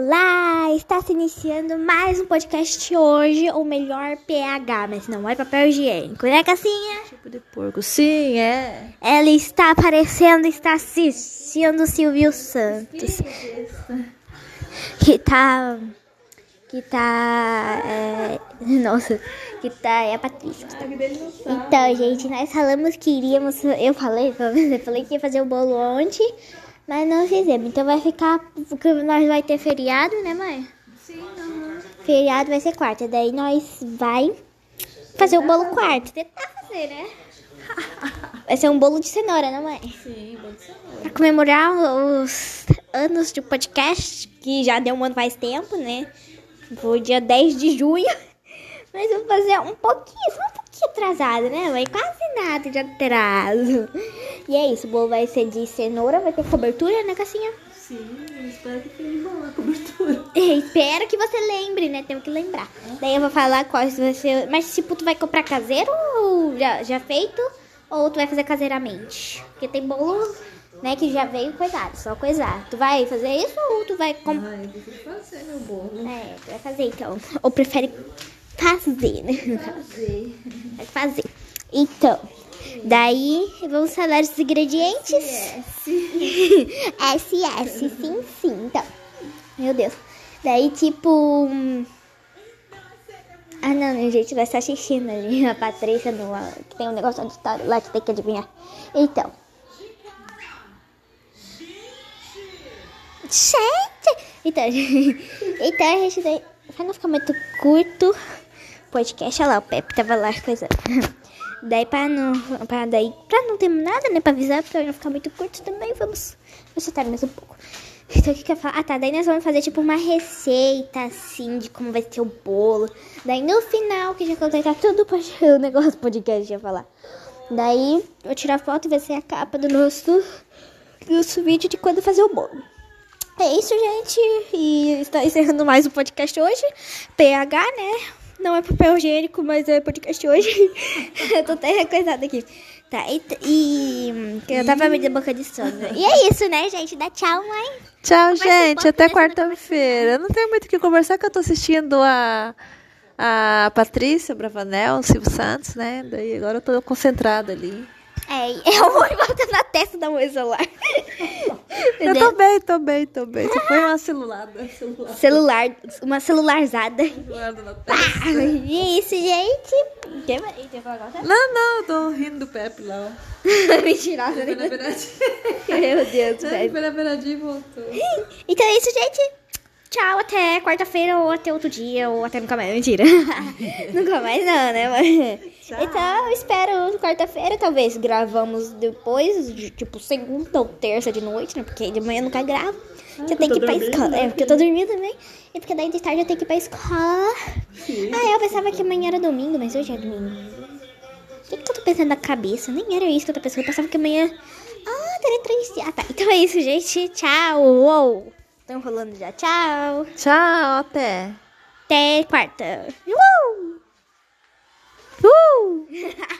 Olá! Está se iniciando mais um podcast hoje, ou melhor, PH, mas não é papel higiênico, né, Cassinha? Tipo de porco, sim, é. Ela está aparecendo, está assistindo Silvio Santos. Que tá. Que tá. É, nossa, que tá. É a Patrícia. Então, gente, nós falamos que iríamos. Eu falei, eu falei que ia fazer o bolo ontem. Mas não fizemos. Então vai ficar. Porque nós vai ter feriado, né, mãe? Sim, uhum. Feriado vai ser quarta. Daí nós vai fazer o bolo quarto. Tentar fazer, né? Vai ser um bolo de cenoura, né, mãe? Sim, bolo de cenoura. Pra comemorar os anos de podcast, que já deu um ano faz tempo, né? Foi dia 10 de junho. Mas vamos fazer um pouquinho, só um pouquinho atrasado, né, mãe? Quase nada de atraso. E é isso, o bolo vai ser de cenoura, vai ter cobertura, né, Cassinha? Sim, eu espero que fique bom a cobertura. espero que você lembre, né? Temos que lembrar. Daí eu vou falar quais vai ser. Mas, tipo, tu vai comprar caseiro ou já, já feito? Ou tu vai fazer caseiramente? Porque tem bolo, né, que já veio coisado, só coisar. Tu vai fazer isso ou tu vai comprar? Ai, eu fazer meu bolo. É, tu vai fazer então. Ou prefere fazer, né? Fazer. Vai fazer. Então, daí vamos falar dos ingredientes. SS, sim, sim. Então, meu Deus. Daí, tipo. hum, Ah, não, gente, vai estar assistindo ali a Patrícia no. Que tem um negócio de história lá que tem que adivinhar. Então. Gente! Então, então a gente daí. Pra não ficar muito curto, podcast, olha lá, o Pepe tava lá coisando. Daí pra não, pra, daí, pra não ter nada, né, pra avisar, pra não ficar muito curto também, vamos acertar mais um pouco. Então o que que eu falar? Ah tá, daí nós vamos fazer tipo uma receita assim de como vai ser o bolo. Daí no final, que já completar tudo o negócio do podcast, ia falar. Daí eu tirar foto e vai ser a capa do nosso, do nosso vídeo de quando fazer o bolo. É isso, gente. E está encerrando mais um podcast hoje. PH, né? Não é papel higiênico, mas é podcast hoje. eu tô até coisada aqui. Tá, e, e eu tava meio de boca de sono. E é isso, né, gente? Dá tchau, mãe. Tchau, Conversa gente. Até quarta-feira. Eu não tenho muito o que conversar, que eu tô assistindo a, a Patrícia Bravanel, o Silvio Santos, né? Daí agora eu tô concentrada ali. É, eu vou botando na testa da mãe celular. Eu tô bem, tô bem, tô bem. Só foi uma celulada. Celular. Celular, uma celularzada. Celulada na testa. isso, gente. Quer falar? Não, não, eu tô rindo do Pepe lá. Mentirosa, na né? verdade. Meu Deus. Foi na e voltou. Então é isso, gente. Tchau, até quarta-feira ou até outro dia, ou até nunca mais. Mentira. nunca mais não, né? Mas... Tchau. Então, eu espero quarta-feira, talvez gravamos depois, de, tipo, segunda ou terça de noite, né? Porque de manhã eu nunca gravo. Porque eu tenho que ir pra escola. né? É, porque eu tô dormindo também. E porque daí de tarde eu tenho que ir pra escola. Sim. Ah, eu pensava que amanhã era domingo, mas hoje é domingo. O que, que eu tô pensando na cabeça? Nem era isso que eu tô pensando. Eu pensava que amanhã. Ah, teria três dias. Ah, tá. Então é isso, gente. Tchau. Uou. Tô enrolando já. Tchau. Tchau, até. Até quarta. Uh! Woo!